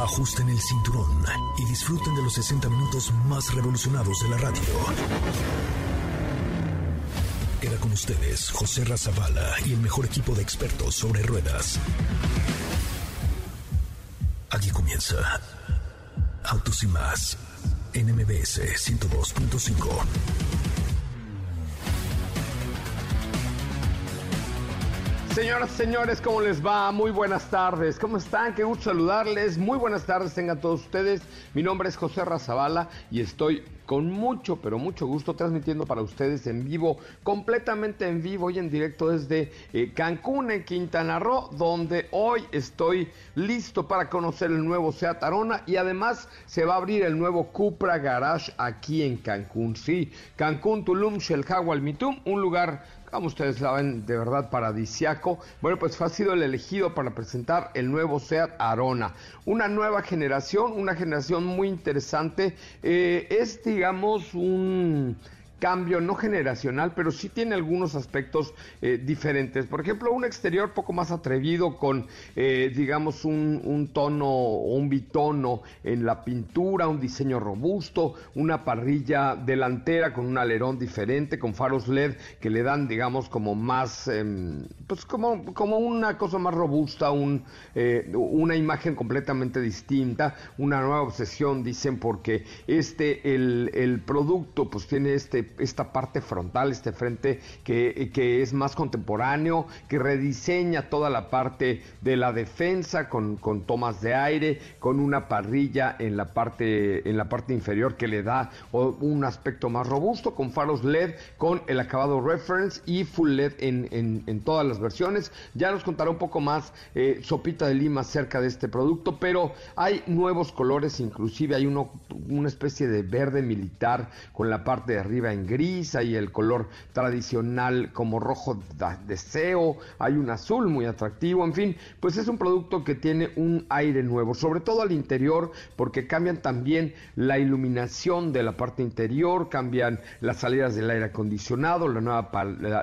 Ajusten el cinturón y disfruten de los 60 minutos más revolucionados de la radio. Queda con ustedes José Razabala y el mejor equipo de expertos sobre ruedas. Aquí comienza Autos y más en MBS 102.5. Señoras, señores, ¿cómo les va? Muy buenas tardes. ¿Cómo están? Qué gusto saludarles. Muy buenas tardes tengan todos ustedes. Mi nombre es José Razabala y estoy con mucho, pero mucho gusto transmitiendo para ustedes en vivo, completamente en vivo y en directo desde eh, Cancún, en Quintana Roo, donde hoy estoy listo para conocer el nuevo Seat Arona y además se va a abrir el nuevo Cupra Garage aquí en Cancún. Sí, Cancún, Tulum, Shelhawa, Mitum, un lugar como ustedes saben, de verdad paradisiaco. Bueno, pues ha sido el elegido para presentar el nuevo SEAT Arona. Una nueva generación, una generación muy interesante. Eh, es, digamos, un cambio no generacional, pero sí tiene algunos aspectos eh, diferentes. Por ejemplo, un exterior poco más atrevido con, eh, digamos, un, un, tono o un bitono en la pintura, un diseño robusto, una parrilla delantera con un alerón diferente, con faros LED que le dan, digamos, como más, eh, pues como, como una cosa más robusta, un, eh, una imagen completamente distinta, una nueva obsesión, dicen, porque este, el, el producto, pues tiene este esta parte frontal, este frente que, que, es más contemporáneo, que rediseña toda la parte de la defensa con, con, tomas de aire, con una parrilla en la parte, en la parte inferior que le da un aspecto más robusto, con faros LED, con el acabado reference y full LED en, en, todas las versiones. Ya nos contará un poco más eh, Sopita de Lima acerca de este producto, pero hay nuevos colores, inclusive hay uno, una especie de verde militar con la parte de arriba gris, hay el color tradicional como rojo deseo, hay un azul muy atractivo, en fin, pues es un producto que tiene un aire nuevo, sobre todo al interior, porque cambian también la iluminación de la parte interior, cambian las salidas del aire acondicionado, la nueva,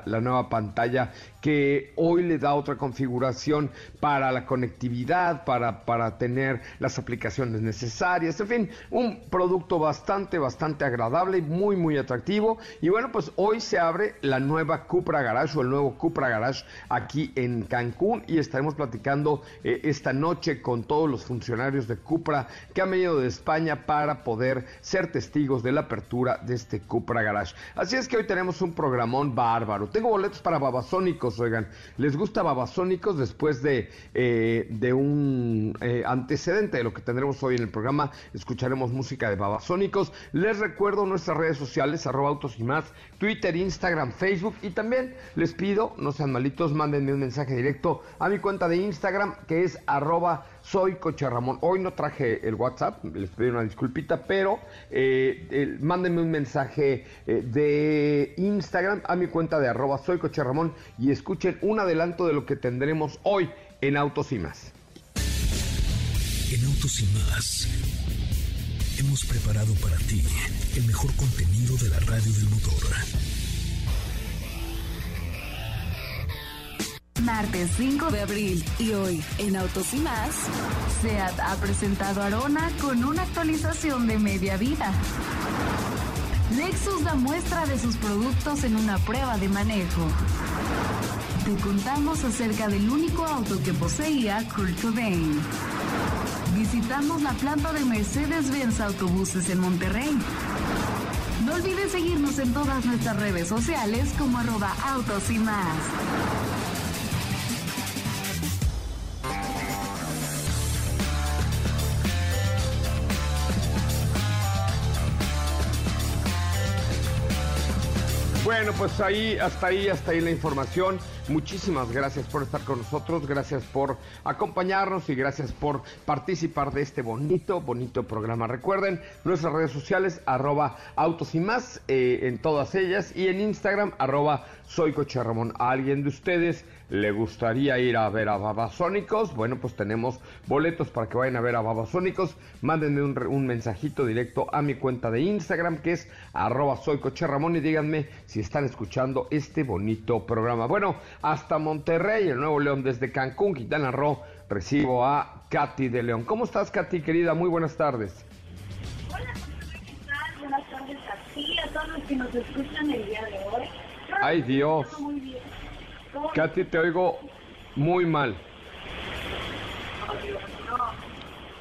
la nueva pantalla que hoy le da otra configuración para la conectividad, para, para tener las aplicaciones necesarias, en fin, un producto bastante, bastante agradable y muy, muy atractivo. Y bueno, pues hoy se abre la nueva Cupra Garage o el nuevo Cupra Garage aquí en Cancún y estaremos platicando eh, esta noche con todos los funcionarios de Cupra que han venido de España para poder ser testigos de la apertura de este Cupra Garage. Así es que hoy tenemos un programón bárbaro. Tengo boletos para babasónicos oigan, ¿les gusta Babasónicos después de, eh, de un eh, antecedente de lo que tendremos hoy en el programa? Escucharemos música de Babasónicos. Les recuerdo nuestras redes sociales, arroba autos y más, Twitter, Instagram, Facebook y también les pido, no sean malitos, mándenme un mensaje directo a mi cuenta de Instagram que es arroba soy Coche Ramón. Hoy no traje el WhatsApp, les pido una disculpita, pero eh, mándenme un mensaje eh, de Instagram a mi cuenta de arroba soy Coche Ramón y escuchen un adelanto de lo que tendremos hoy en Autos y más. En Autos y más hemos preparado para ti el mejor contenido de la radio del motor. Martes 5 de abril y hoy en Autos y más, SEAT ha presentado Arona con una actualización de media vida. Lexus da muestra de sus productos en una prueba de manejo. Te contamos acerca del único auto que poseía Kurt Cobain. Visitamos la planta de Mercedes-Benz Autobuses en Monterrey. No olvides seguirnos en todas nuestras redes sociales como arroba autos y más. Bueno, pues ahí, hasta ahí, hasta ahí la información. Muchísimas gracias por estar con nosotros, gracias por acompañarnos y gracias por participar de este bonito, bonito programa. Recuerden nuestras redes sociales, arroba autos y más, eh, en todas ellas, y en Instagram, arroba soy. ¿A alguien de ustedes le gustaría ir a ver a Babasónicos, bueno, pues tenemos boletos para que vayan a ver a Babasónicos. Mándenme un, mensajito directo a mi cuenta de Instagram, que es arroba soy Ramón, y díganme si están escuchando este bonito programa. Bueno, hasta Monterrey, el Nuevo León, desde Cancún, Quintana Roo, recibo a Katy de León. ¿Cómo estás, Katy, querida? Muy buenas tardes. Hola, ¿qué tal? Buenas tardes a ti, a todos los que nos escuchan el día de hoy. Ay, Dios. Muy bien. Katy, te oigo muy mal.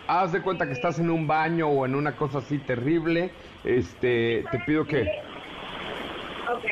Haz de cuenta que estás en un baño o en una cosa así terrible. Este, te pido que. Ok.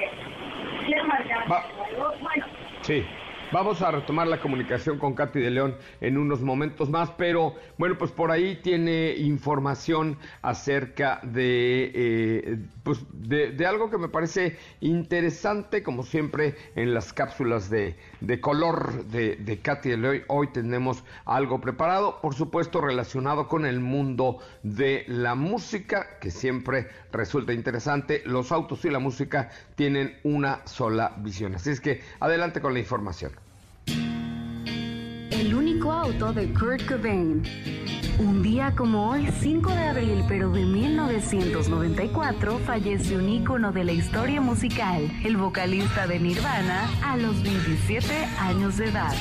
¿Quieres marcar Bueno. Sí. Vamos a retomar la comunicación con Katy de León en unos momentos más, pero bueno, pues por ahí tiene información acerca de, eh, pues de, algo que me parece interesante, como siempre en las cápsulas de, color de, de Katy de León. Hoy tenemos algo preparado, por supuesto relacionado con el mundo de la música, que siempre resulta interesante. Los autos y la música tienen una sola visión. Así es que adelante con la información. El único auto de Kurt Cobain. Un día como hoy, 5 de abril, pero de 1994, fallece un ícono de la historia musical, el vocalista de Nirvana, a los 27 años de edad.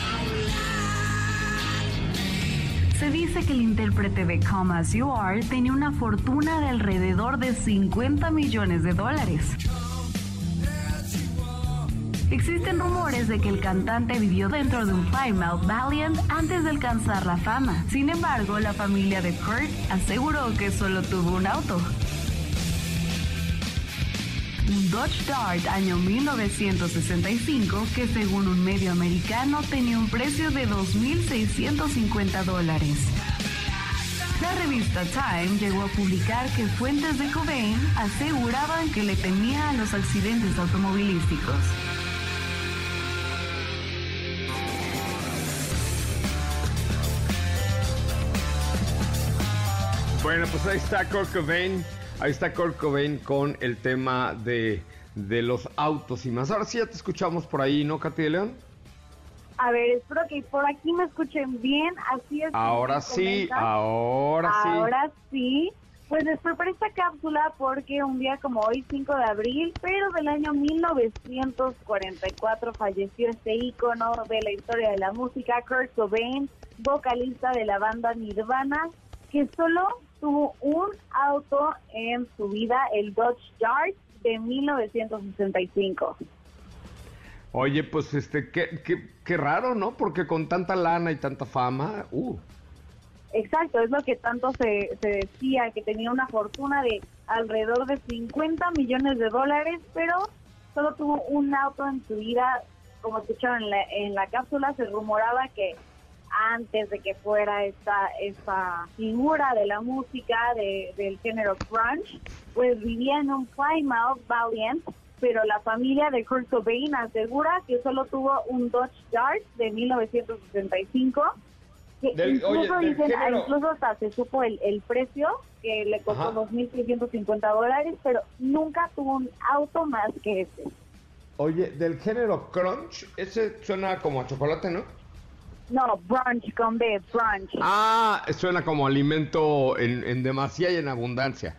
Se dice que el intérprete de Come As You Are tenía una fortuna de alrededor de 50 millones de dólares. Existen rumores de que el cantante vivió dentro de un Plymouth Valiant antes de alcanzar la fama. Sin embargo, la familia de Kurt aseguró que solo tuvo un auto. Un Dodge Dart año 1965 que según un medio americano tenía un precio de 2.650 dólares. La revista Time llegó a publicar que fuentes de Cobain aseguraban que le temía a los accidentes automovilísticos. Bueno, pues ahí está Kurt Cobain, ahí está Kurt Cobain con el tema de, los autos y más. Ahora sí ya te escuchamos por ahí, ¿no, Katy de León? A ver, espero que por aquí me escuchen bien, así es. Ahora sí, ahora sí. Ahora sí. Pues les preparé esta cápsula porque un día como hoy, 5 de abril, pero del año 1944, falleció este ícono de la historia de la música, Kurt Cobain, vocalista de la banda Nirvana, que solo tuvo un auto en su vida, el Dodge Dart de 1965. Oye, pues este, qué, qué, qué raro, ¿no? Porque con tanta lana y tanta fama, uh. Exacto, es lo que tanto se, se decía, que tenía una fortuna de alrededor de 50 millones de dólares, pero solo tuvo un auto en su vida, como escucharon en la, en la cápsula, se rumoraba que antes de que fuera esta, esta figura de la música del género grunge, pues vivía en un Plymouth Valiant, pero la familia de Kurt Cobain asegura que solo tuvo un Dodge Dart de 1965, que incluso, dicen, incluso hasta se supo el, el precio, que le costó 2.650 dólares, pero nunca tuvo un auto más que ese. Oye, del género crunch, ese suena como a chocolate, ¿no? No, brunch con B, brunch. Ah, suena como alimento en, en demasía y en abundancia.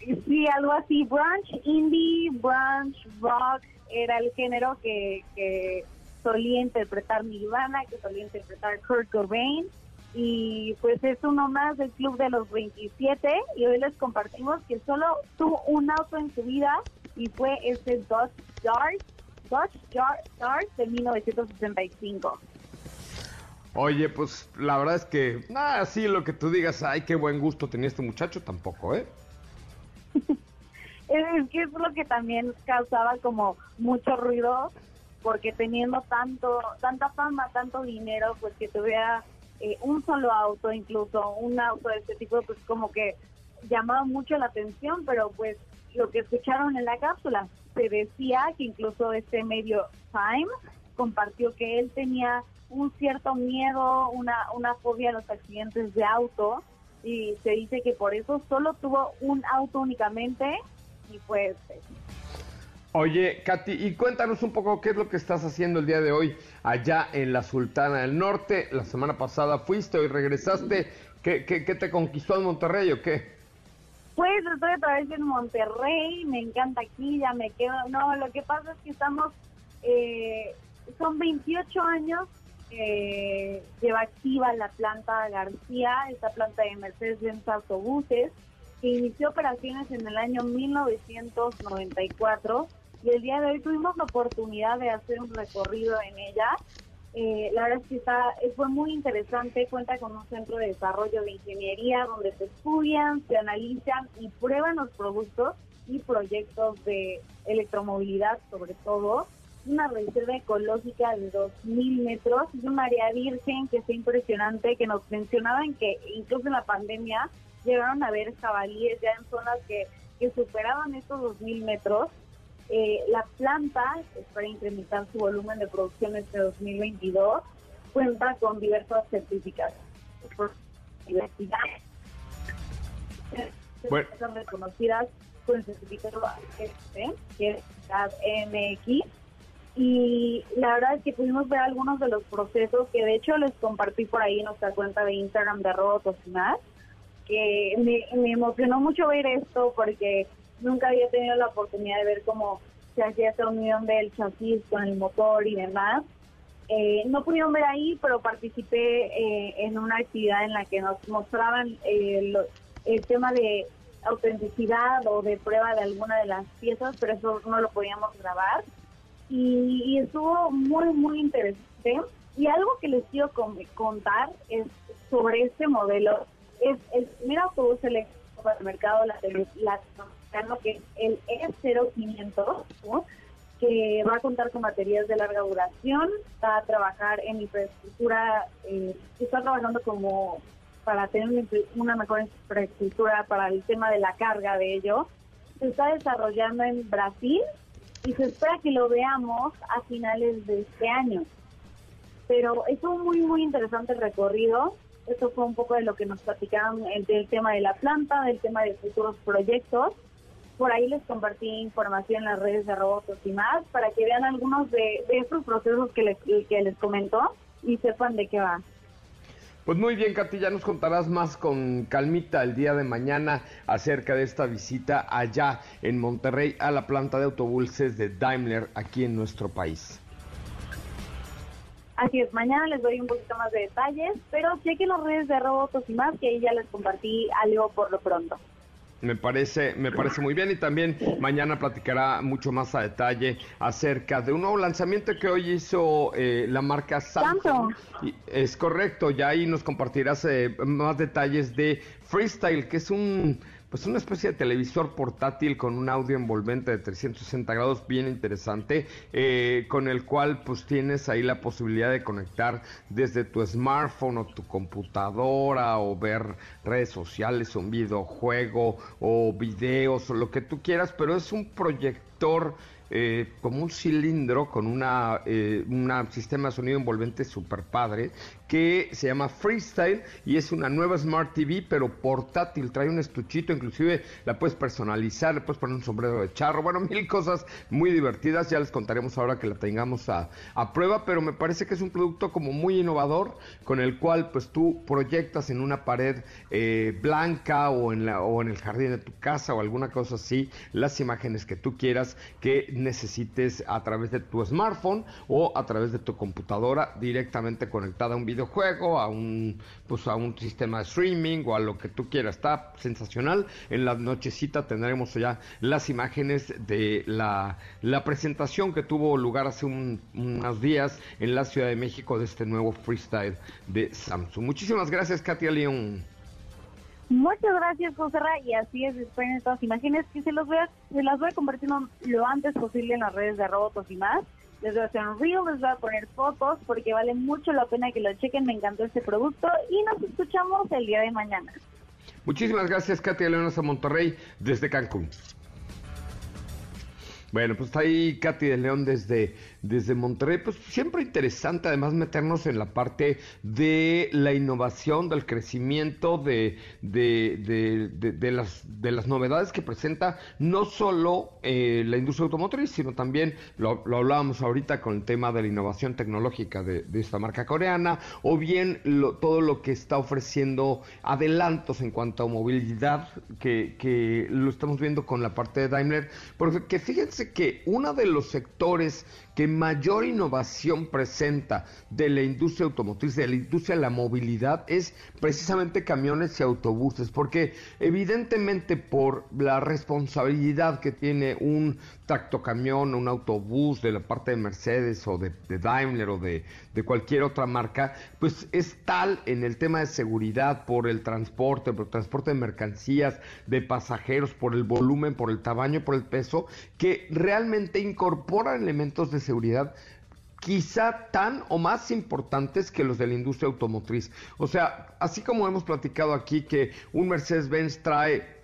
Sí, algo así. Brunch, indie, brunch, rock, era el género que, que solía interpretar Nirvana, que solía interpretar Kurt Cobain. Y pues es uno más del club de los 27. Y hoy les compartimos que solo tuvo un auto en su vida y fue este Dodge Dart, Dodge Dart de 1965. Oye, pues la verdad es que, nada, sí, lo que tú digas, ay, qué buen gusto tenía este muchacho, tampoco, ¿eh? es es lo que también causaba como mucho ruido, porque teniendo tanto, tanta fama, tanto dinero, pues que tuviera eh, un solo auto, incluso un auto de este tipo, pues como que llamaba mucho la atención, pero pues lo que escucharon en la cápsula, se decía que incluso este medio Time compartió que él tenía un cierto miedo, una, una fobia a los accidentes de auto y se dice que por eso solo tuvo un auto únicamente y pues... Oye, Katy, y cuéntanos un poco qué es lo que estás haciendo el día de hoy allá en la Sultana del Norte. La semana pasada fuiste, hoy regresaste. ¿Qué, qué, qué te conquistó en Monterrey o qué? Pues estoy otra vez en Monterrey, me encanta aquí, ya me quedo. No, lo que pasa es que estamos, eh, son 28 años que lleva activa la planta García, esta planta de Mercedes-Benz Autobuses, que inició operaciones en el año 1994 y el día de hoy tuvimos la oportunidad de hacer un recorrido en ella. Eh, la verdad es que está, fue muy interesante, cuenta con un centro de desarrollo de ingeniería donde se estudian, se analizan y prueban los productos y proyectos de electromovilidad sobre todo. Una reserva ecológica de 2.000 metros y un área virgen que es impresionante, que nos mencionaban que incluso en la pandemia llegaron a ver jabalíes ya en zonas que, que superaban estos 2.000 metros eh, la planta, para incrementar su volumen de producción este 2022, cuenta con diversas certificaciones. Bueno. Son reconocidas con el certificado que es MX. Y la verdad es que pudimos ver algunos de los procesos que de hecho les compartí por ahí en nuestra cuenta de Instagram de Robotos más, que me, me emocionó mucho ver esto porque nunca había tenido la oportunidad de ver cómo se hacía esta unión del chasis con el motor y demás. Eh, no pudieron ver ahí, pero participé eh, en una actividad en la que nos mostraban eh, el tema de autenticidad o de prueba de alguna de las piezas, pero eso no lo podíamos grabar. Y, estuvo muy, muy interesante. Y algo que les quiero contar es sobre este modelo. Es el primer autobús eléctrico para el mercado latinoamericano, que es el E0500, que va a contar con baterías de larga duración, va a trabajar en infraestructura, eh, está trabajando como para tener una mejor infraestructura para el tema de la carga de ello. Se está desarrollando en Brasil y se espera que lo veamos a finales de este año. Pero es un muy, muy interesante recorrido. Eso fue un poco de lo que nos platicaron del tema de la planta, del tema de futuros proyectos. Por ahí les compartí información en las redes de Robotos y más para que vean algunos de, estos procesos que les, que les comentó y sepan de qué va. Pues muy bien, Katy, ya nos contarás más con calmita el día de mañana acerca de esta visita allá en Monterrey a la planta de autobuses de Daimler aquí en nuestro país. Así es, mañana les doy un poquito más de detalles, pero chequen las redes de Robotos y más, que ahí ya les compartí algo por lo pronto. Me parece, me parece muy bien y también mañana platicará mucho más a detalle acerca de un nuevo lanzamiento que hoy hizo eh, la marca Samsung. es correcto, ya ahí nos compartirás eh, más detalles de Freestyle, que es un pues una especie de televisor portátil con un audio envolvente de 360 grados bien interesante, eh, con el cual pues tienes ahí la posibilidad de conectar desde tu smartphone o tu computadora o ver redes sociales, un videojuego o videos o lo que tú quieras, pero es un proyector eh, como un cilindro con una, eh, un sistema de sonido envolvente super padre que se llama Freestyle y es una nueva Smart TV pero portátil, trae un estuchito, inclusive la puedes personalizar, le puedes poner un sombrero de charro, bueno, mil cosas muy divertidas, ya les contaremos ahora que la tengamos a, prueba, pero me parece que es un producto como muy innovador con el cual pues tú proyectas en una pared eh, blanca o en, la, o en el jardín de tu casa o alguna cosa así las imágenes que tú quieras que necesites a través de tu smartphone o a través de tu computadora directamente conectada a un videojuego, a un pues a un sistema de streaming o a lo que tú quieras. Está sensacional. En la nochecita tendremos ya las imágenes de la, la presentación que tuvo lugar hace unos días en la Ciudad de México de este nuevo freestyle de Samsung. Muchísimas gracias, Katia León. Muchas gracias, José Ra, y así es, esperen estas imágenes que se, los voy se las voy a compartir lo antes posible en las redes de Robotos y más. Les voy a hacer un reel, les voy a poner fotos porque vale mucho la pena que lo chequen, me encantó este producto y nos escuchamos el día de mañana. Muchísimas gracias, Katia Leones a Monterrey, desde Cancún. Bueno, pues está ahí Katy de León desde, desde Monterrey. Pues siempre interesante además meternos en la parte de la innovación, del crecimiento, de, de, de, las, de las novedades que presenta no solo eh, la industria automotriz, sino también, lo, lo, hablábamos ahorita con el tema de la innovación tecnológica de, esta marca coreana, o bien todo lo que está ofreciendo adelantos en cuanto a movilidad, que, que lo estamos viendo con la parte de Daimler, porque fíjense que uno de los sectores que mayor innovación presenta de la industria automotriz, de la industria de la movilidad, es precisamente camiones y autobuses, porque evidentemente por la responsabilidad que tiene un tractocamión, un autobús de la parte de Mercedes o de, Daimler o de, de, cualquier otra marca, pues es tal en el tema de seguridad por el transporte, por el transporte de mercancías, de pasajeros, por el volumen, por el tamaño, por el peso, que realmente incorporan elementos de seguridad quizá tan o más importantes que los de la industria automotriz. O sea, así como hemos platicado aquí que un Mercedes-Benz trae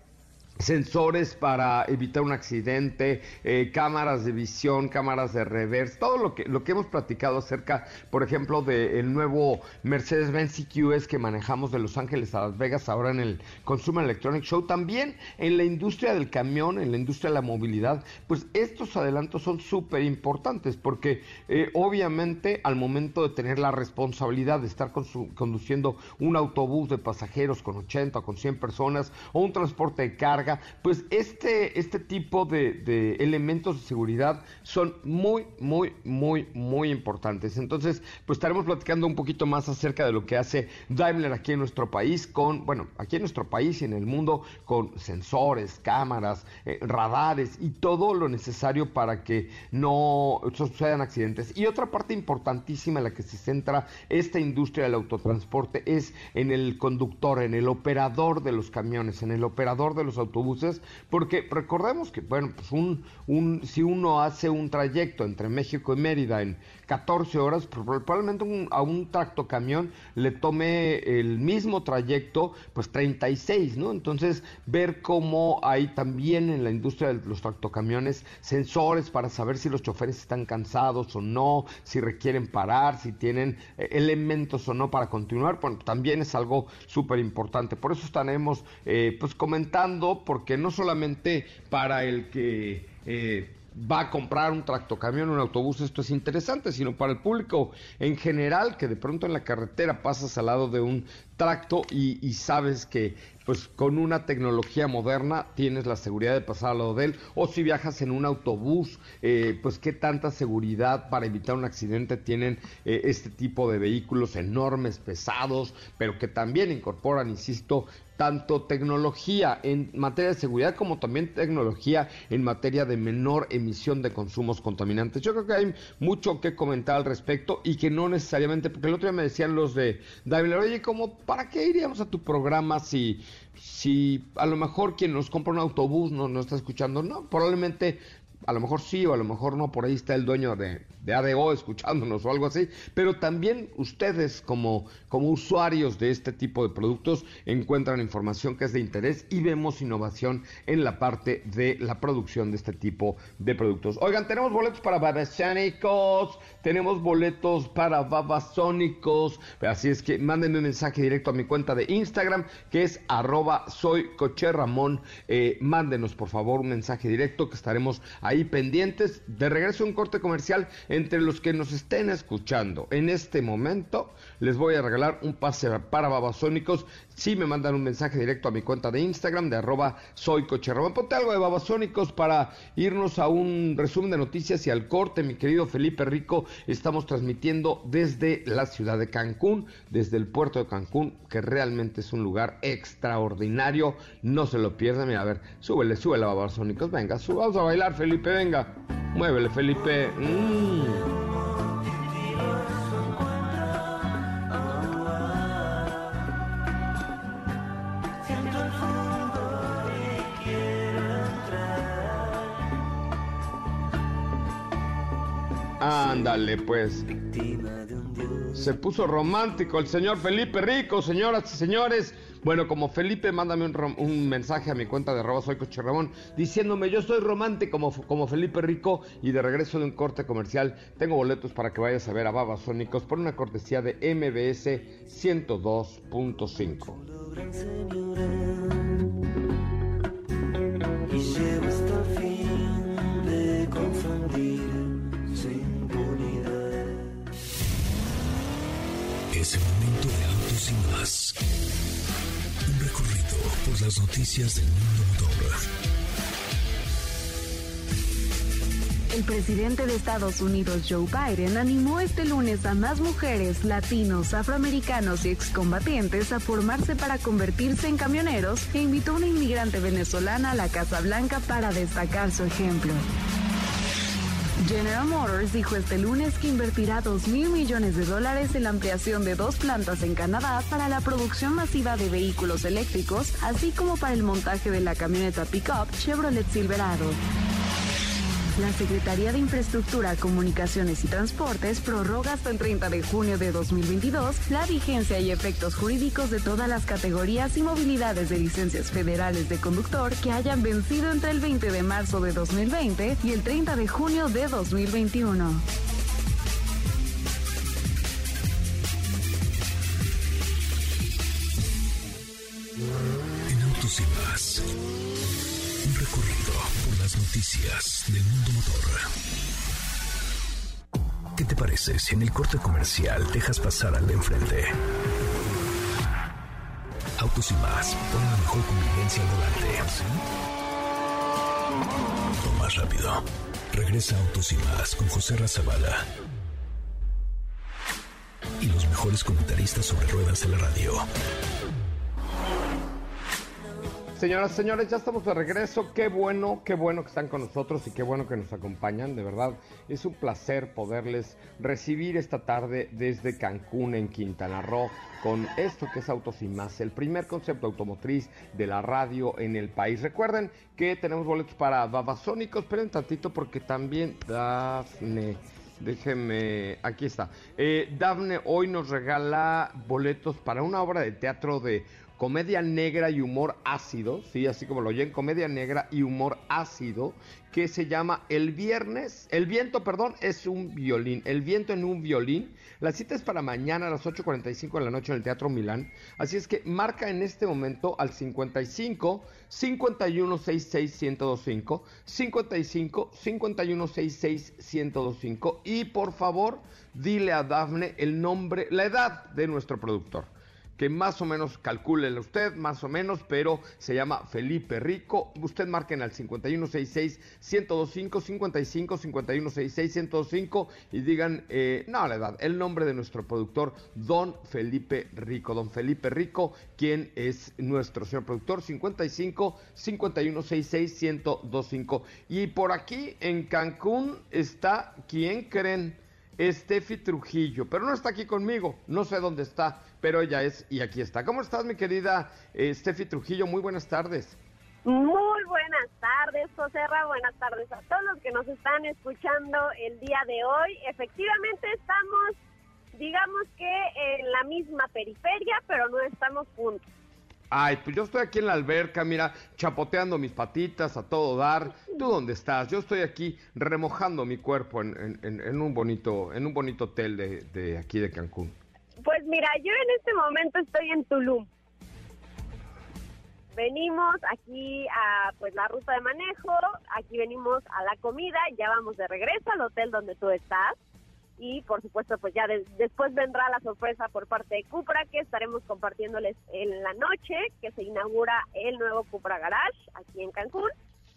sensores para evitar un accidente, eh, cámaras de visión, cámaras de reverse, todo lo que, lo que hemos platicado acerca, por ejemplo, del nuevo Mercedes-Benz CQS que manejamos de Los Ángeles a Las Vegas ahora en el Consumer Electronic Show, también en la industria del camión, en la industria de la movilidad, pues estos adelantos son súper importantes porque eh, obviamente al momento de tener la responsabilidad de estar conduciendo un autobús de pasajeros con 80 o con 100 personas o un transporte de carga, pues este, este tipo de, elementos de seguridad son muy, muy, muy, muy importantes. Entonces, pues estaremos platicando un poquito más acerca de lo que hace Daimler aquí en nuestro país, con, bueno, aquí en nuestro país y en el mundo, con sensores, cámaras, eh, radares y todo lo necesario para que no sucedan accidentes. Y otra parte importantísima en la que se centra esta industria del autotransporte es en el conductor, en el operador de los camiones, en el operador de los autobuses autobuses, porque recordemos que, bueno, pues un, un, si uno hace un trayecto entre México y Mérida en 14 horas, probablemente a un tractocamión le tome el mismo trayecto, pues 36, ¿no? Entonces, ver cómo hay también en la industria de los tractocamiones sensores para saber si los choferes están cansados o no, si requieren parar, si tienen eh, elementos o no para continuar, bueno, también es algo súper importante. Por eso estaremos, eh, pues, comentando, porque no solamente para el que... Eh, va a comprar un tractocamión, un autobús, esto es interesante, sino para el público en general, que de pronto en la carretera pasas al lado de un tracto y, sabes que pues con una tecnología moderna tienes la seguridad de pasar al lado de él, o si viajas en un autobús, eh, pues qué tanta seguridad para evitar un accidente tienen eh, este tipo de vehículos enormes, pesados, pero que también incorporan, insisto, tanto tecnología en materia de seguridad como también tecnología en materia de menor emisión de consumos contaminantes. Yo creo que hay mucho que comentar al respecto y que no necesariamente, porque el otro día me decían los de Daimler, oye, ¿cómo, ¿para qué iríamos a tu programa si, si a lo mejor quien nos compra un autobús no, no está escuchando? No, probablemente a lo mejor sí o a lo mejor no, por ahí está el dueño de, de ADO escuchándonos o algo así, pero también ustedes como, como usuarios de este tipo de productos encuentran información que es de interés y vemos innovación en la parte de la producción de este tipo de productos. Oigan, tenemos boletos para babasónicos, tenemos boletos para babasónicos, así es que mándenme un mensaje directo a mi cuenta de Instagram que es arroba soy eh, mándenos por favor un mensaje directo que estaremos ahí pendientes. De regreso a un corte comercial entre los que nos estén escuchando en este momento, les voy a regalar un pase para babasónicos. Si me mandan un mensaje directo a mi cuenta de Instagram de arroba soy Ponte algo de babasónicos para irnos a un resumen de noticias y al corte, mi querido Felipe Rico. Estamos transmitiendo desde la ciudad de Cancún, desde el puerto de Cancún, que realmente es un lugar extraordinario. No se lo pierdan. Mira, a ver, súbele, súbele babasónicos. Venga, vamos a bailar, Felipe, venga. Muévele, Felipe. Mm. Ándale, pues. Se puso romántico el señor Felipe Rico, señoras y señores. Bueno, como Felipe, mándame un, mensaje a mi cuenta de arroba soy Coche Ramón diciéndome yo soy romántico como, como Felipe Rico y de regreso de un corte comercial tengo boletos para que vayas a ver a Babasónicos por una cortesía de MBS 102.5. Es el momento de autos y más por las noticias del mundo motor. El presidente de Estados Unidos, Joe Biden, animó este lunes a más mujeres, latinos, afroamericanos y excombatientes a formarse para convertirse en camioneros e invitó a una inmigrante venezolana a la Casa Blanca para destacar su ejemplo. General Motors dijo este lunes que invertirá 2 mil millones de dólares en la ampliación de dos plantas en Canadá para la producción masiva de vehículos eléctricos, así como para el montaje de la camioneta pickup Chevrolet Silverado. La Secretaría de Infraestructura, Comunicaciones y Transportes prorroga hasta el 30 de junio de 2022 la vigencia y efectos jurídicos de todas las categorías y movilidades de licencias federales de conductor que hayan vencido entre el 20 de marzo de 2020 y el 30 de junio de 2021. Del mundo motor. ¿Qué te parece si en el corte comercial dejas pasar al de enfrente? Autos y más, pon la mejor convivencia al volante. Lo más rápido. Regresa Autos y más con José Razabala. Y los mejores comentaristas sobre ruedas de la radio. Señoras, señores, ya estamos de regreso. Qué bueno, qué bueno que están con nosotros y qué bueno que nos acompañan. De verdad, es un placer poderles recibir esta tarde desde Cancún, en Quintana Roo, con esto que es Autos y Más, el primer concepto automotriz de la radio en el país. Recuerden que tenemos boletos para Babasónicos. Esperen tantito porque también Dafne. Déjenme, aquí está. Eh, Dafne hoy nos regala boletos para una obra de teatro de comedia negra y humor ácido, sí, así como lo oyen, comedia negra y humor ácido, que se llama El Viernes, El Viento, perdón, es un violín, El Viento en un violín. La cita es para mañana a las 8.45 de la noche en el Teatro Milán, así es que marca en este momento al 55 5166 1025, 55 5166 1025 y por favor dile a Dafne el nombre, la edad de nuestro productor que más o menos calcúlele usted, más o menos, pero se llama Felipe Rico. Usted marquen al 5166-1025, 55 5166-1025 y digan, eh, no, la edad, el nombre de nuestro productor, Don Felipe Rico. Don Felipe Rico, quien es nuestro señor productor, 55 5166 1025. Y por aquí en Cancún está, ¿quién creen? Steffi Trujillo, pero no está aquí conmigo, no sé dónde está, pero ella es y aquí está. ¿Cómo estás, mi querida eh, Steffi Trujillo? Muy buenas tardes. Muy buenas tardes, José Buenas tardes a todos los que nos están escuchando el día de hoy. Efectivamente estamos, digamos que en la misma periferia, pero no estamos juntos. Ay, pues yo estoy aquí en la alberca, mira, chapoteando mis patitas a todo dar. ¿Tú dónde estás? Yo estoy aquí remojando mi cuerpo en, un bonito, en un bonito hotel de, de, aquí de Cancún. Pues mira, yo en este momento estoy en Tulum. Venimos aquí a pues la ruta de manejo, aquí venimos a la comida, ya vamos de regreso al hotel donde tú estás y por supuesto pues ya después vendrá la sorpresa por parte de Cupra que estaremos compartiéndoles en la noche que se inaugura el nuevo Cupra Garage aquí en Cancún.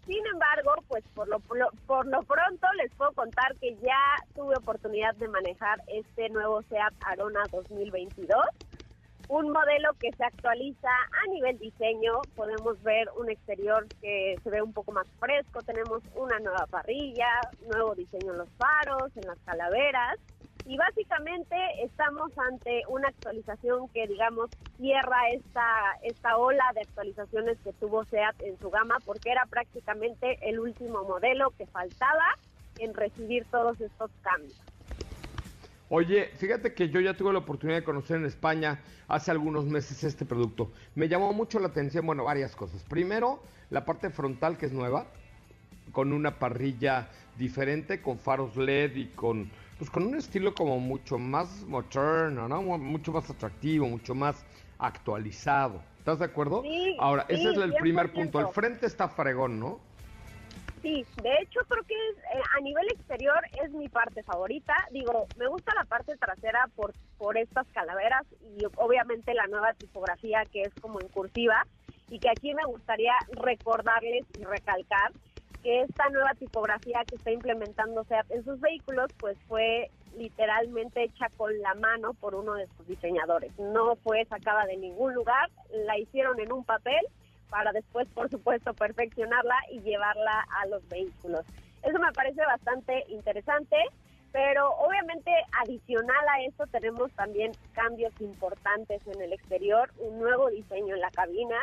Sin embargo, pues por lo, por lo pronto les puedo contar que ya tuve oportunidad de manejar este nuevo Seat Arona 2022 un modelo que se actualiza a nivel diseño. Podemos ver un exterior que se ve un poco más fresco. Tenemos una nueva parrilla, nuevo diseño en los faros, en las calaveras. Y básicamente estamos ante una actualización que, digamos, cierra esta, esta ola de actualizaciones que tuvo SEAT en su gama, porque era prácticamente el último modelo que faltaba en recibir todos estos cambios. Oye, fíjate que yo ya tuve la oportunidad de conocer en España hace algunos meses este producto. Me llamó mucho la atención, bueno, varias cosas. Primero, la parte frontal que es nueva, con una parrilla diferente, con faros LED y con, pues, con un estilo como mucho más moderno, ¿no? Mucho más atractivo, mucho más actualizado. ¿Estás de acuerdo? Sí, Ahora, ese es el primer 100%. punto. El frente está fregón, ¿no? Sí, de hecho creo que es, eh, a nivel exterior es mi parte favorita. Digo, me gusta la parte trasera por, por estas calaveras y obviamente la nueva tipografía que es como en cursiva y que aquí me gustaría recordarles y recalcar que esta nueva tipografía que está implementando SEAT en sus vehículos pues fue literalmente hecha con la mano por uno de sus diseñadores. No fue sacada de ningún lugar, la hicieron en un papel para después, por supuesto, perfeccionarla y llevarla a los vehículos. Eso me parece bastante interesante, pero obviamente adicional a esto tenemos también cambios importantes en el exterior, un nuevo diseño en la cabina,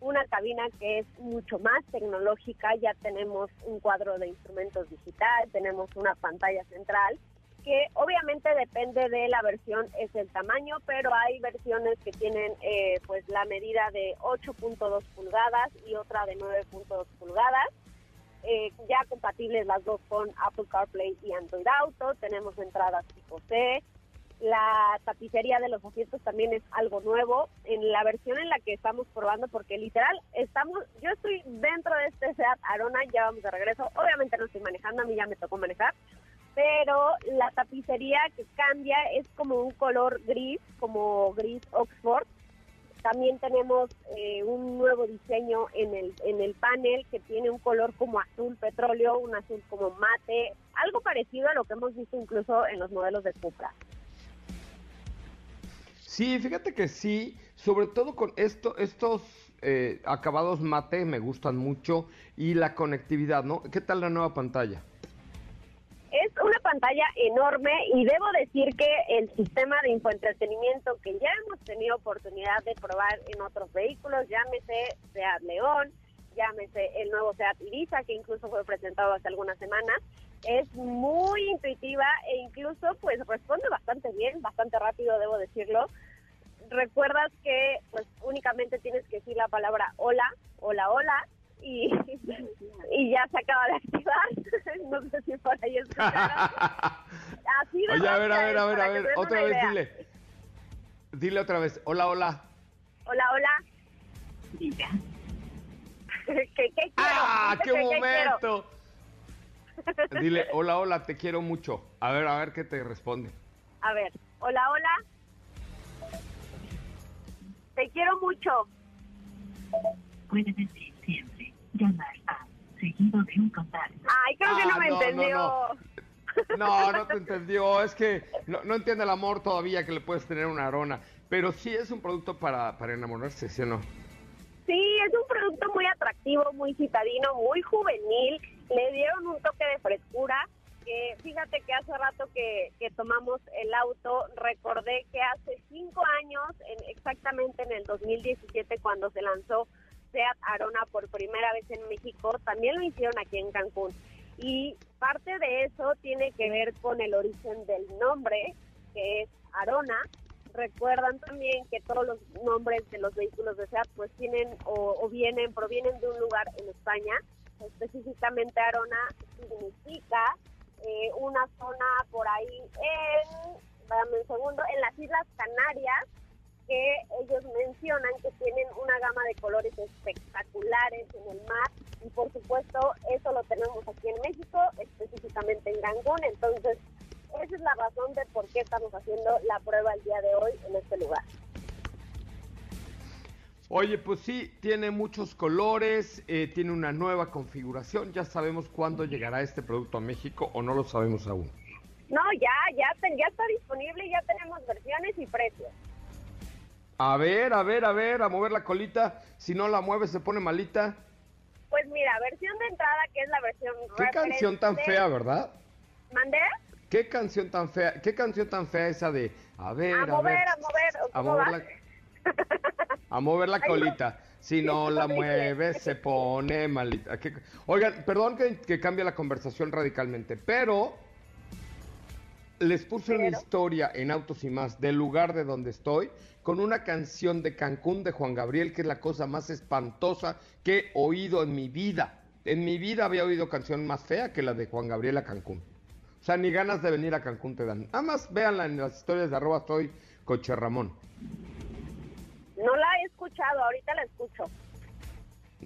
una cabina que es mucho más tecnológica, ya tenemos un cuadro de instrumentos digital, tenemos una pantalla central que obviamente depende de la versión, es el tamaño, pero hay versiones que tienen eh, pues la medida de 8.2 pulgadas y otra de 9.2 pulgadas. Eh, ya compatibles las dos con Apple CarPlay y Android Auto, tenemos entradas tipo C, la tapicería de los asientos también es algo nuevo. En la versión en la que estamos probando porque literal estamos yo estoy dentro de este Seat Arona ya vamos de regreso. Obviamente no estoy manejando a mí ya me tocó manejar pero la tapicería que cambia es como un color gris, como gris Oxford. También tenemos eh, un nuevo diseño en el, en el panel que tiene un color como azul petróleo, un azul como mate, algo parecido a lo que hemos visto incluso en los modelos de Cupra. Sí, fíjate que sí, sobre todo con esto, estos eh, acabados mate me gustan mucho y la conectividad, ¿no? ¿Qué tal la nueva pantalla? Una pantalla enorme y debo decir que el sistema de infoentretenimiento que ya hemos tenido oportunidad de probar en otros vehículos, llámese Seat León, llámese el nuevo Seat Ibiza, que incluso fue presentado hace algunas semanas, es muy intuitiva e incluso pues responde bastante bien, bastante rápido, debo decirlo. Recuerdas que pues únicamente tienes que decir la palabra hola, hola, hola, y, y ya se acaba de activar. no sé si por ahí. Así de Oye, a ver, a ver, a ver, a ver, otra vez idea. dile. Dile otra vez, hola, hola. Hola, hola. ¿Qué, qué quiero? ¡Ah, qué quiero. momento! Dile, hola, hola, te quiero mucho. A ver, a ver qué te responde. A ver, hola, hola. Te quiero mucho. Decir siempre, llamar a, seguido de un contacto. Ay, creo que Ah, no me no, no, entendió. no. No, no te entendió. Es que no, no entiende el amor todavía que le puedes tener una arona. Pero sí es un producto para, para enamorarse, ¿sí o no? Sí, es un producto muy atractivo, muy citadino, muy juvenil. Le dieron un toque de frescura. Que fíjate que hace rato que, que tomamos el auto, recordé que hace cinco años, en- exactamente en el 2017, cuando se lanzó Seat Arona por primera vez en México, también lo hicieron aquí en Cancún. Y parte de eso tiene que ver con el origen del nombre, que es Arona, recuerdan también que todos los nombres de los vehículos de SEAT pues tienen o, o vienen, provienen de un lugar en España, específicamente Arona significa eh, una zona por ahí en, dame un segundo, en las Islas Canarias, que ellos mencionan que tienen una gama de colores espectaculares en el mar y por supuesto eso lo tenemos aquí en México, específicamente en Cancún, entonces esa es la razón de por qué estamos haciendo la prueba el día de hoy en este lugar. Oye, pues sí, tiene muchos colores, eh, tiene una nueva configuración. Ya sabemos cuándo llegará este producto a México o no lo sabemos aún. No, ya, ya, ya está disponible, ya tenemos versiones y precios. A ver, a ver, a ver, a mover la colita. Si no la mueve, se pone malita. Pues mira, versión de entrada que es la versión Qué canción tan fea, ¿verdad? ¿Mandé? Qué canción tan fea, qué canción tan fea esa de a ver, A a, mover, ver, a mover, ¿o a mover la, a mover la colita. Si no la horrible. mueve, se pone malita. ¿Qué- Oigan, perdón que, que cambie la conversación radicalmente, pero les puse una historia en Autos y más del lugar de donde estoy con una canción de Cancún de Juan Gabriel que es la cosa más espantosa que he oído en mi vida. En mi vida había oído canción más fea que la de Juan Gabriel a Cancún. O sea, ni ganas de venir a Cancún te dan. Nada más véanla en las historias de arroba soy Coche Ramón. No la he escuchado, ahorita la escucho.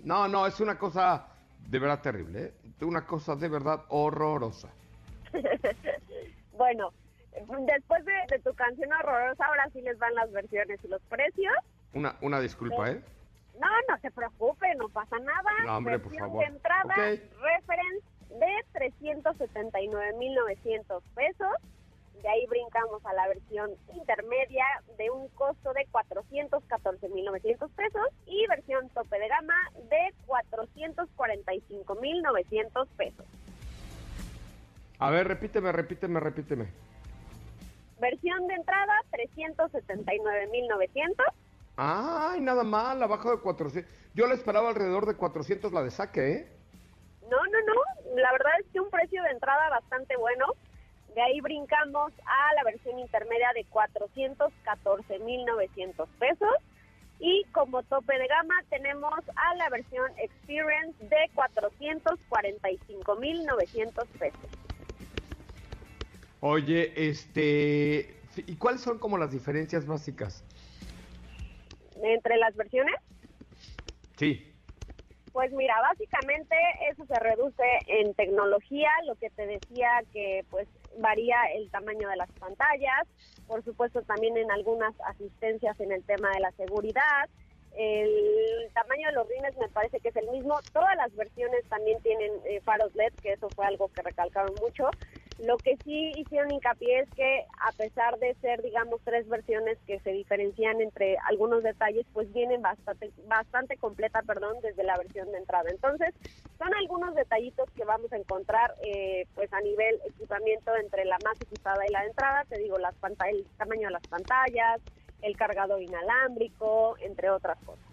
No, no, es una cosa de verdad terrible, ¿eh? Una cosa de verdad horrorosa. Bueno, después de, de tu canción horrorosa, ahora sí les van las versiones y los precios. Una, una disculpa, ¿eh? No, no se preocupe, no pasa nada. No, hombre, por Versión favor. de entrada, Ok. reference de 379.900 pesos. De ahí brincamos a la versión intermedia de un costo de 414.900 pesos y versión tope de gama de 445.900 pesos. A ver, repíteme, repíteme, repíteme. Versión de entrada 379.900 Ay, nada mal, abajo de 400. Yo le esperaba alrededor de 400 la de saque, ¿eh? No, no, no. La verdad es que un precio de entrada bastante bueno. De ahí brincamos a la versión intermedia de 414.900 pesos. Y como tope de gama tenemos a la versión Experience de 445.900 pesos. Oye, este. ¿Y cuáles son como las diferencias básicas? Entre las versiones, Sí. Pues mira, básicamente eso se reduce en tecnología, lo que te decía que pues varía el tamaño de las pantallas, por supuesto también en algunas asistencias en el tema de la seguridad. El tamaño de los rines me parece que es el mismo. Todas las versiones también tienen eh, faros LED, que eso fue algo que recalcaron mucho. Lo que sí hicieron hincapié es que a pesar de ser, digamos, tres versiones que se diferencian entre algunos detalles, pues vienen bastante, bastante completa, perdón, desde la versión de entrada. Entonces, son algunos detallitos que vamos a encontrar, eh, pues a nivel equipamiento entre la más equipada y la de entrada. Te digo, las el tamaño de las pantallas, el cargador inalámbrico, entre otras cosas.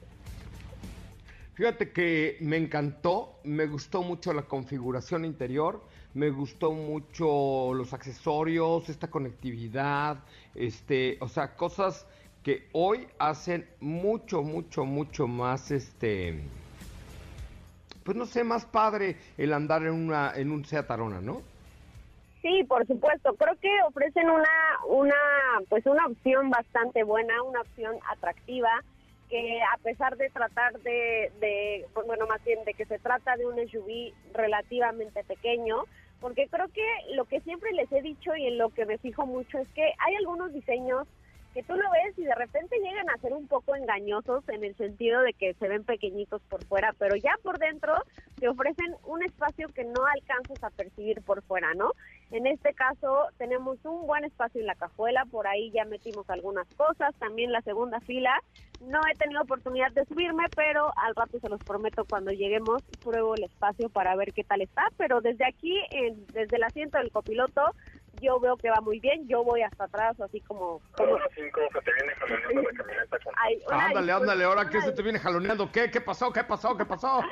Fíjate que me encantó, me gustó mucho la configuración interior, me gustó mucho los accesorios, esta conectividad, este, o sea, cosas que hoy hacen mucho, mucho, mucho más, este, pues no sé, más padre el andar en una, en un Seat Arona, ¿no? Sí, por supuesto. Creo que ofrecen una, una, pues una opción bastante buena, una opción atractiva, que a pesar de tratar de, de, bueno, más bien de que se trata de un SUV relativamente pequeño, porque creo que lo que siempre les he dicho y en lo que me fijo mucho es que hay algunos diseños que tú lo ves y de repente llegan a ser un poco engañosos en el sentido de que se ven pequeñitos por fuera, pero ya por dentro te ofrecen un espacio que no alcanzas a percibir por fuera, ¿no? En este caso tenemos un buen espacio en la cajuela, por ahí ya metimos algunas cosas, también la segunda fila. No he tenido oportunidad de subirme, pero al rato se los prometo cuando lleguemos pruebo el espacio para ver qué tal está, pero desde aquí, en- desde el asiento del copiloto, yo veo que va muy bien, yo voy hasta atrás, así como... como Ay, una Ándale, discul- ándale, ahora que se te viene jaloneando, ¿qué? ¿Qué pasó? ¿Qué pasó? ¿Qué pasó?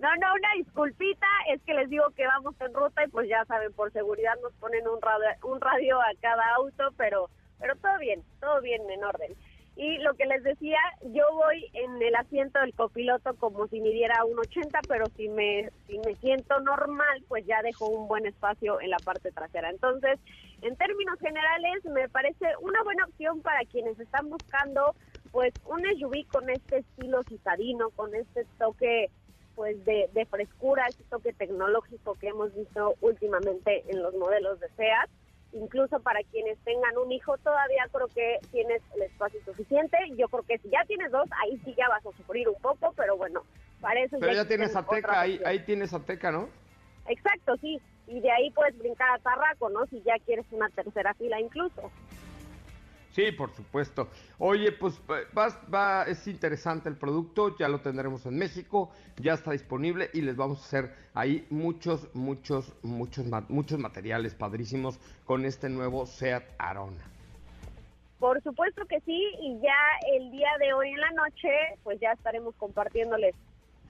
No, no, una disculpita, es que les digo que vamos en ruta y pues ya saben, por seguridad nos ponen un radio, un radio a cada auto, pero, pero todo bien, todo bien en orden. Y lo que les decía, yo voy en el asiento del copiloto como si midiera un 80, pero si me, si me siento normal, pues ya dejo un buen espacio en la parte trasera. Entonces, en términos generales, me parece una buena opción para quienes están buscando pues un SUV con este estilo citadino, con este toque pues de, de frescura, ese toque tecnológico que hemos visto últimamente en los modelos de SEAT. Incluso para quienes tengan un hijo todavía creo que tienes el espacio suficiente. Yo creo que si ya tienes dos, ahí sí ya vas a sufrir un poco, pero bueno, para eso Pero ya tienes Ateca, ahí, ahí tienes Ateca, ¿no? Exacto, sí. Y de ahí puedes brincar a Tarraco, ¿no? Si ya quieres una tercera fila incluso. Sí, por supuesto. Oye, pues va, va- es interesante el producto, ya lo tendremos en México, ya está disponible y les vamos a hacer ahí muchos, muchos, muchos, muchos materiales padrísimos con este nuevo Seat Arona. Por supuesto que sí, y ya el día de hoy en la noche, pues ya estaremos compartiéndoles,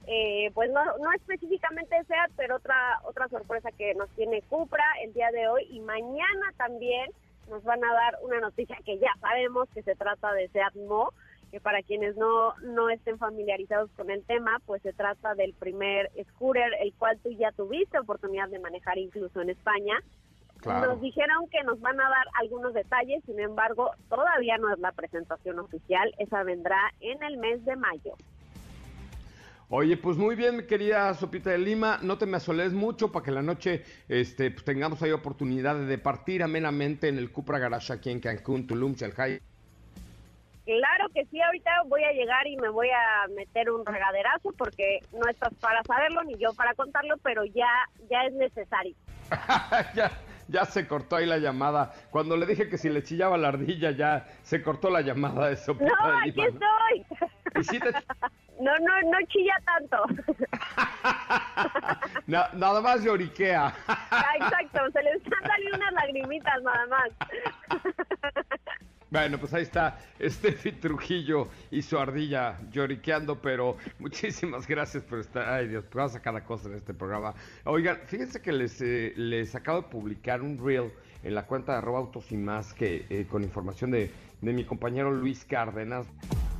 eh, pues no, no específicamente SEAT, pero otra, otra sorpresa que nos tiene Cupra el día de hoy y mañana también nos van a dar una noticia que ya sabemos que se trata de Seat Mo, que para quienes no, no estén familiarizados con el tema, pues se trata del primer scooter, el cual tú ya tuviste oportunidad de manejar incluso en España. Nos dijeron que nos van a dar algunos detalles, sin embargo, todavía no es la presentación oficial, esa vendrá en el mes de mayo. Oye, pues muy bien, mi querida Sopita de Lima, no te me asoles mucho para que la noche este, pues tengamos ahí oportunidad de partir amenamente en el Cupra Garage aquí en Cancún, Tulum, Shanghai. Claro que sí, ahorita voy a llegar y me voy a meter un regaderazo porque no estás para saberlo ni yo para contarlo, pero ya, ya es necesario. ya, ya se cortó ahí la llamada. Cuando le dije que si le chillaba la ardilla, ya se cortó la llamada de Sopita no, de Lima. aquí estoy. No, no, no chilla tanto. nada más lloriquea. Exacto, se le están saliendo unas lagrimitas nada más. Bueno, pues ahí está Steffi Trujillo y su ardilla lloriqueando, pero muchísimas gracias por estar. Ay, Dios, pasa cada cosa en este programa. Oigan, fíjense que les, eh, les acabo de publicar un reel en la cuenta de arroba autos y más que eh, con información de, de mi compañero Luis Cárdenas.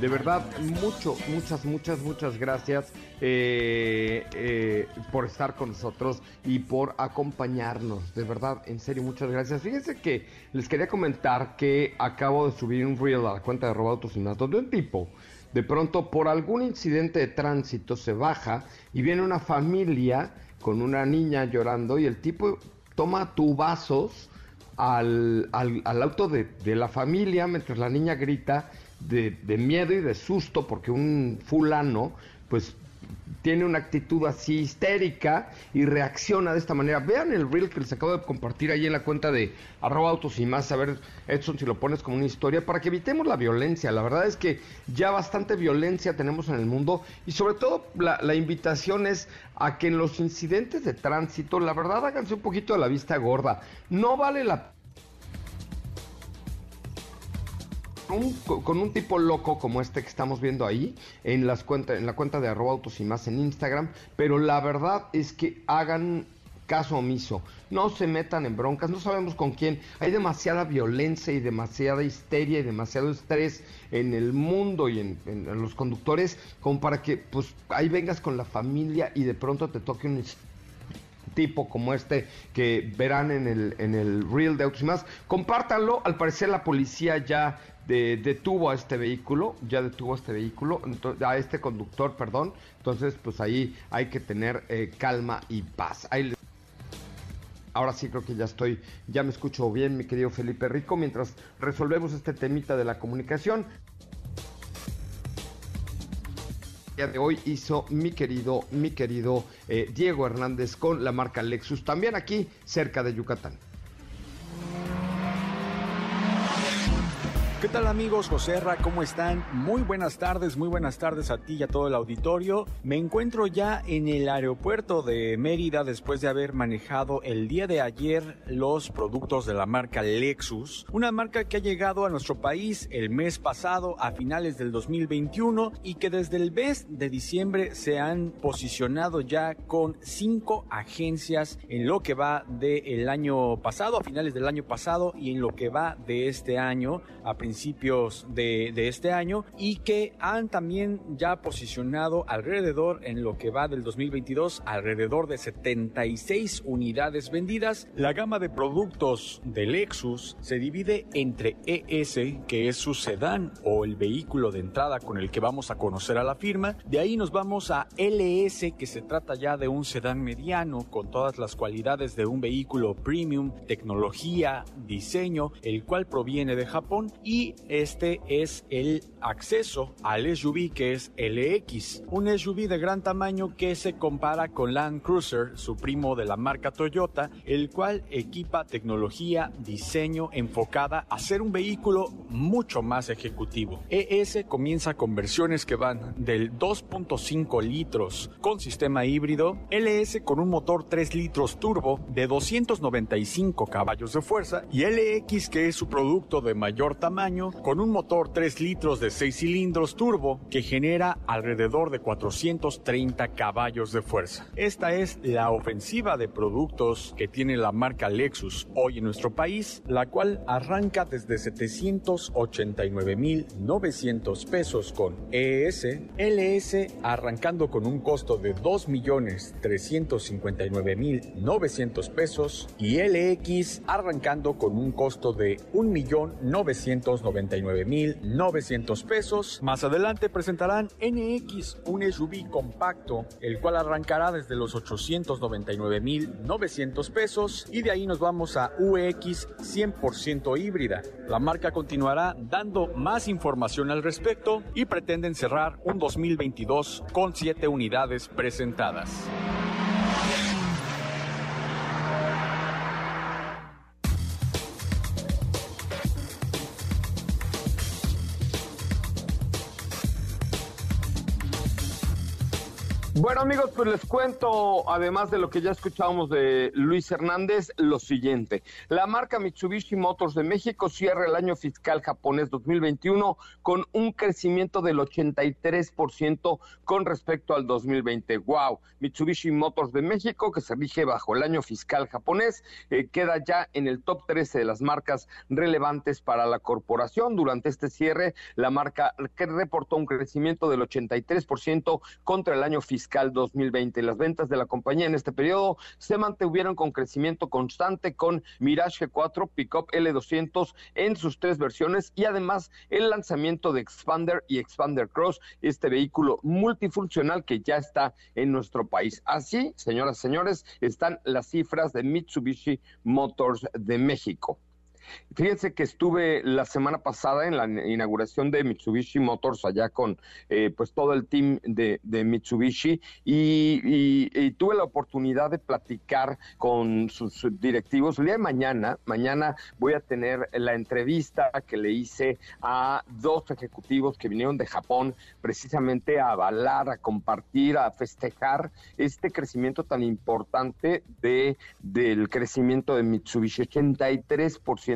de verdad, mucho, muchas, muchas, muchas gracias eh, eh, por estar con nosotros y por acompañarnos. De verdad, en serio, muchas gracias. Fíjense que les quería comentar que acabo de subir un reel a la cuenta de más, donde un tipo, de pronto, por algún incidente de tránsito, se baja y viene una familia con una niña llorando y el tipo toma tubazos al, al, al auto de, de la familia mientras la niña grita de, miedo y de susto porque un fulano pues tiene una actitud así histérica y reacciona de esta manera. Vean el reel que les acabo de compartir ahí en la cuenta de arroba autos y más, a ver, Edson, si lo pones como una historia, para que evitemos la violencia. La verdad es que ya bastante violencia tenemos en el mundo y sobre todo la, la invitación es a que en los incidentes de tránsito, la verdad, háganse un poquito de la vista gorda. No vale la con un tipo loco como este que estamos viendo ahí en, las cuentas, en la cuenta de arroba autos y más en Instagram, pero la verdad es que hagan caso omiso, no se metan en broncas, no sabemos con quién, hay demasiada violencia y demasiada histeria y demasiado estrés en el mundo y en, en los conductores como para que pues ahí vengas con la familia y de pronto te toque un tipo como este que verán en el, en el Reel de Autos y más. Compártanlo, al parecer la policía ya detuvo a este vehículo, ya detuvo a este vehículo, a este conductor, perdón. Entonces, pues ahí hay que tener eh, calma y paz. Ahora sí creo que ya estoy, ya me escucho bien, mi querido Felipe Rico, mientras resolvemos este temita de la comunicación. día de hoy hizo mi querido, mi querido eh, Diego Hernández con la marca Lexus, también aquí cerca de Yucatán. ¿Qué tal amigos? José Ra, ¿cómo están? Muy buenas tardes, muy buenas tardes a ti y a todo el auditorio. Me encuentro ya en el aeropuerto de Mérida después de haber manejado el día de ayer los productos de la marca Lexus, una marca que ha llegado a nuestro país el mes pasado a finales del 2021 y que desde el mes de diciembre se han posicionado ya con cinco agencias en lo que va del año pasado, a finales del año pasado y en lo que va de este año a principios de, este año y que han también ya posicionado alrededor en lo que va del 2022 alrededor de 76 unidades vendidas. La gama de productos de Lexus se divide entre ES, que es su sedán o el vehículo de entrada con el que vamos a conocer a la firma. De ahí nos vamos a LS, que se trata ya de un sedán mediano con todas las cualidades de un vehículo premium, tecnología, diseño, el cual proviene de Japón. Y este es el acceso al SUV que es LX, un SUV de gran tamaño que se compara con Land Cruiser, su primo de la marca Toyota, el cual equipa tecnología, diseño enfocada a ser un vehículo mucho más ejecutivo. ES comienza con versiones que van del 2.5 litros con sistema híbrido, LS con un motor 3 litros turbo de 295 caballos de fuerza y LX que es su producto de mayor tamaño con un motor 3 litros de 6 cilindros turbo que genera alrededor de 430 caballos de fuerza. Esta es la ofensiva de productos que tiene la marca Lexus hoy en nuestro país, la cual arranca desde 789.900 pesos con ES, LS arrancando con un costo de 2.359.900 pesos y LX arrancando con un costo de 1.999.900 pesos. Más adelante presentarán NX, un SUV compacto, el cual arrancará desde los 899.900 pesos y de ahí nos vamos a UX 100% híbrida. La marca continuará dando más información al respecto y pretenden cerrar un 2022 con 7 unidades presentadas. Bueno amigos, pues les cuento, además de lo que ya escuchábamos de Luis Hernández, lo siguiente. La marca Mitsubishi Motors de México cierra el año fiscal japonés 2021 con un crecimiento del 83% con respecto al 2020. ¡Wow! Mitsubishi Motors de México, que se rige bajo el año fiscal japonés, eh, queda ya en el top 13 de las marcas relevantes para la corporación. Durante este cierre, la marca que reportó un crecimiento del 83% contra el año fiscal fiscal 2020. Las ventas de la compañía en este periodo se mantuvieron con crecimiento constante con Mirage G4, Pickup L200 en sus tres versiones y además el lanzamiento de Expander y Expander Cross, este vehículo multifuncional que ya está en nuestro país. Así, señoras y señores, están las cifras de Mitsubishi Motors de México. Fíjense que estuve la semana pasada en la inauguración de Mitsubishi Motors allá con eh, pues todo el team de, Mitsubishi y, tuve la oportunidad de platicar con sus directivos. El día de mañana, mañana voy a tener la entrevista que le hice a dos ejecutivos que vinieron de Japón precisamente a avalar, a compartir, a festejar este crecimiento tan importante de del crecimiento de Mitsubishi, 83%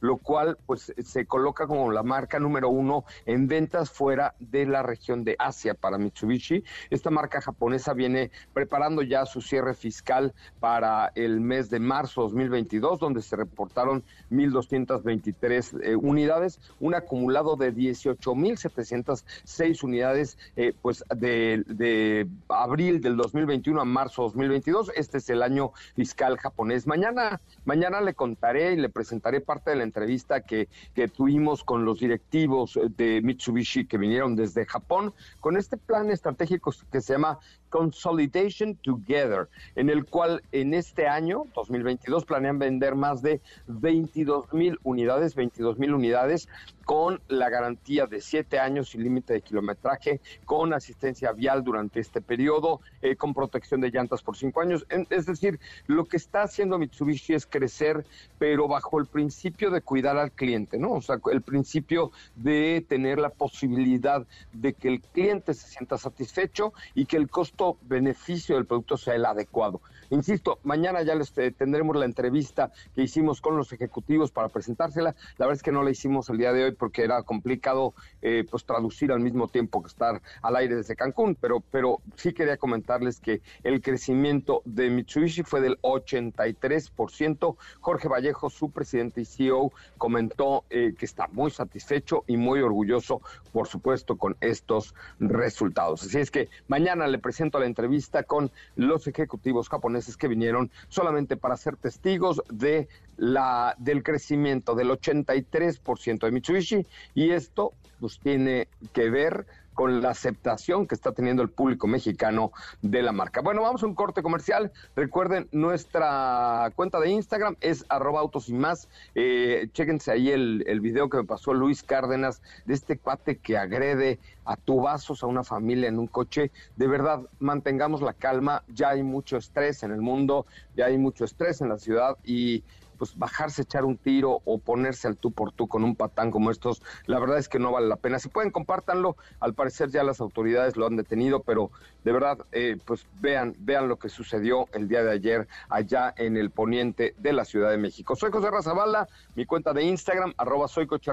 lo cual pues se coloca como la marca número uno en ventas fuera de la región de Asia para Mitsubishi. Esta marca japonesa viene preparando ya su cierre fiscal para el mes de marzo 2022, donde se reportaron 1.223 eh, unidades, un acumulado de 18.706 unidades eh, pues de, de abril del 2021 a marzo 2022. Este es el año fiscal japonés. Mañana, mañana le contaré y le presentaré haré parte de la entrevista que, que tuvimos con los directivos de Mitsubishi que vinieron desde Japón, con este plan estratégico que se llama Consolidation Together, en el cual en este año, 2022, planean vender más de 22 mil unidades, 22 mil unidades, con la garantía de siete años sin límite de kilometraje, con asistencia vial durante este periodo, eh, con protección de llantas por cinco años. Es decir, lo que está haciendo Mitsubishi es crecer, pero bajo el principio de cuidar al cliente, ¿no? O sea, el principio de tener la posibilidad de que el cliente se sienta satisfecho y que el costo beneficio del producto sea el adecuado. Insisto, mañana ya les eh, tendremos la entrevista que hicimos con los ejecutivos para presentársela. La verdad es que no la hicimos el día de hoy porque era complicado eh, pues traducir al mismo tiempo que estar al aire desde Cancún, pero, pero sí quería comentarles que el crecimiento de Mitsubishi fue del 83%. Jorge Vallejo, su presidente y CEO, comentó eh, que está muy satisfecho y muy orgulloso, por supuesto, con estos resultados. Así es que mañana le presento la entrevista con los ejecutivos japoneses es que vinieron solamente para ser testigos de la del crecimiento del 83% de Mitsubishi y esto pues tiene que ver con la aceptación que está teniendo el público mexicano de la marca. Bueno, vamos a un corte comercial. Recuerden, nuestra cuenta de Instagram es arroba autos y más. Eh, chéquense ahí el, el video que me pasó Luis Cárdenas de este cuate que agrede a tubazos a una familia en un coche. De verdad, mantengamos la calma. Ya hay mucho estrés en el mundo, ya hay mucho estrés en la ciudad y pues bajarse, echar un tiro o ponerse al tú por tú con un patán como estos, la verdad es que no vale la pena. Si pueden, compártanlo. Al parecer ya las autoridades lo han detenido, pero de verdad, eh, pues vean, vean lo que sucedió el día de ayer allá en el poniente de la Ciudad de México. Soy José Razabala, mi cuenta de Instagram, arroba soy Coche.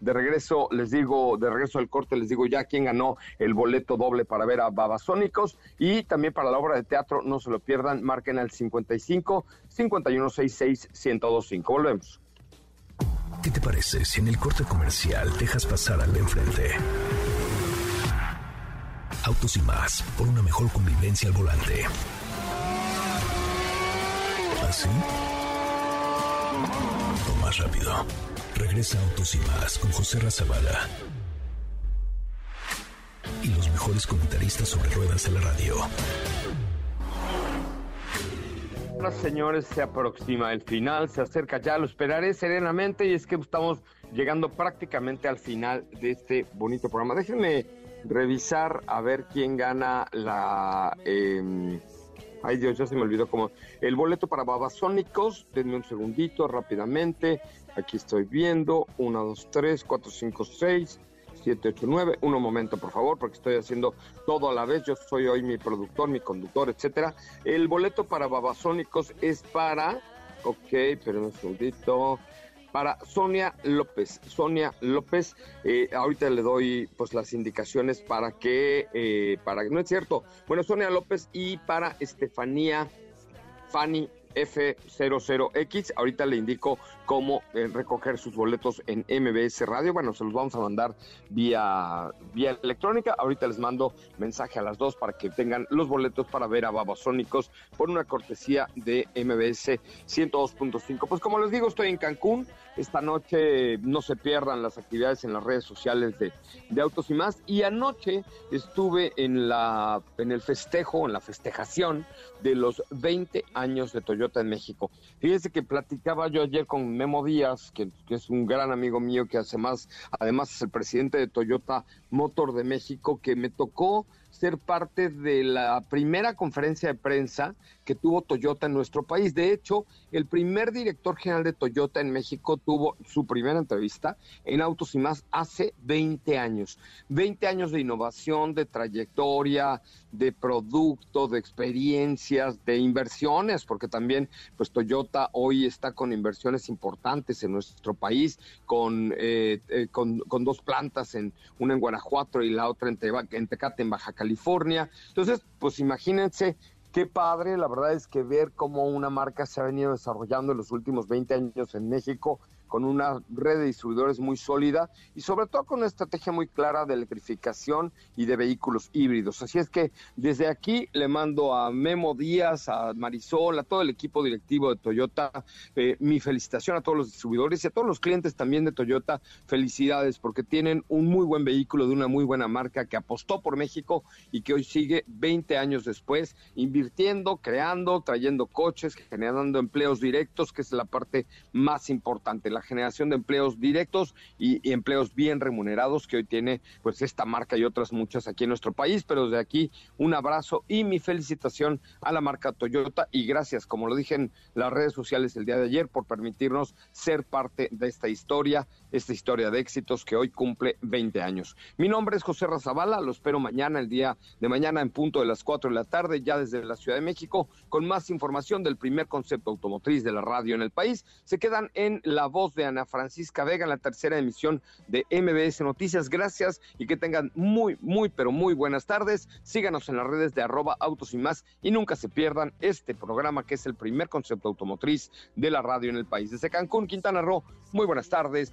De regreso, les digo, de regreso al corte, les digo ya quién ganó el boleto doble para ver a Babasónicos y también para la obra de teatro, no se lo pierdan, marquen al 55 5166 1025. Volvemos. ¿Qué te parece si en el corte comercial dejas pasar al de enfrente? Autos y más, por una mejor convivencia al volante. ¿Así? O más rápido. Regresa Autos y más con José Razabala. Y los mejores comentaristas sobre ruedas de la radio. Señores, se aproxima el final, se acerca ya, lo esperaré serenamente y es que estamos llegando prácticamente al final de este bonito programa. Déjenme revisar a ver quién gana la... eh, ay Dios, ya se me olvidó cómo... El boleto para Babasónicos, denme un segundito rápidamente, aquí estoy viendo, 1, 2, 3, 4, 5, 6, 7, 8, 9. Un momento, por favor, porque estoy haciendo todo a la vez. Yo soy hoy mi productor, mi conductor, etcétera. El boleto para Babasónicos es para. Ok, pero un segundito. Para Sonia López. Sonia López, eh, ahorita le doy pues las indicaciones para que, eh, para no es cierto. Bueno, Sonia López y para Estefanía Fanny F00X. Ahorita le indico cómo eh, recoger sus boletos en MBS Radio. Bueno, se los vamos a mandar vía, vía electrónica. Ahorita les mando mensaje a las dos para que tengan los boletos para ver a Babasónicos por una cortesía de MBS 102.5. Pues como les digo, estoy en Cancún. Esta noche no se pierdan las actividades en las redes sociales de, de Autos y más. Y anoche estuve en, la, en el festejo, en la festejación de los 20 años de Toyota en México. Fíjense que platicaba yo ayer con Memo Díaz, que, que, es un gran amigo mío, que hace más, además es el presidente de Toyota Motor de México, que me tocó ser parte de la primera conferencia de prensa que tuvo Toyota en nuestro país. De hecho, el primer director general de Toyota en México tuvo su primera entrevista en Autos y más hace 20 años. 20 años de innovación, de trayectoria, de producto, de experiencias, de inversiones, porque también pues Toyota hoy está con inversiones importantes en nuestro país, con, eh, eh, con, con, dos plantas, en una en Guanajuato y la otra en, Teba, en Tecate, en Baja California. Entonces, pues imagínense qué padre, la verdad es que ver cómo una marca se ha venido desarrollando en los últimos 20 años en México con una red de distribuidores muy sólida y sobre todo con una estrategia muy clara de electrificación y de vehículos híbridos. Así es que desde aquí le mando a Memo Díaz, a Marisol, a todo el equipo directivo de Toyota, eh, mi felicitación a todos los distribuidores y a todos los clientes también de Toyota. Felicidades porque tienen un muy buen vehículo de una muy buena marca que apostó por México y que hoy sigue 20 años después invirtiendo, creando, trayendo coches, generando empleos directos, que es la parte más importante la generación de empleos directos y, empleos bien remunerados que hoy tiene pues esta marca y otras muchas aquí en nuestro país, pero desde aquí un abrazo y mi felicitación a la marca Toyota. Y gracias, como lo dije en las redes sociales el día de ayer, por permitirnos ser parte de esta historia, esta historia de éxitos que hoy cumple 20 años. Mi nombre es José Razabala, lo espero mañana, el día de mañana en punto de las 4 de la tarde, ya desde la Ciudad de México, con más información del primer concepto automotriz de la radio en el país. Se quedan en La Voz de Ana Francisca Vega en la tercera emisión de MBS Noticias. Gracias y que tengan muy, muy, pero muy buenas tardes. Síganos en las redes de arroba autos y más y nunca se pierdan este programa que es el primer concepto automotriz de la radio en el país. Desde Cancún, Quintana Roo, muy buenas tardes,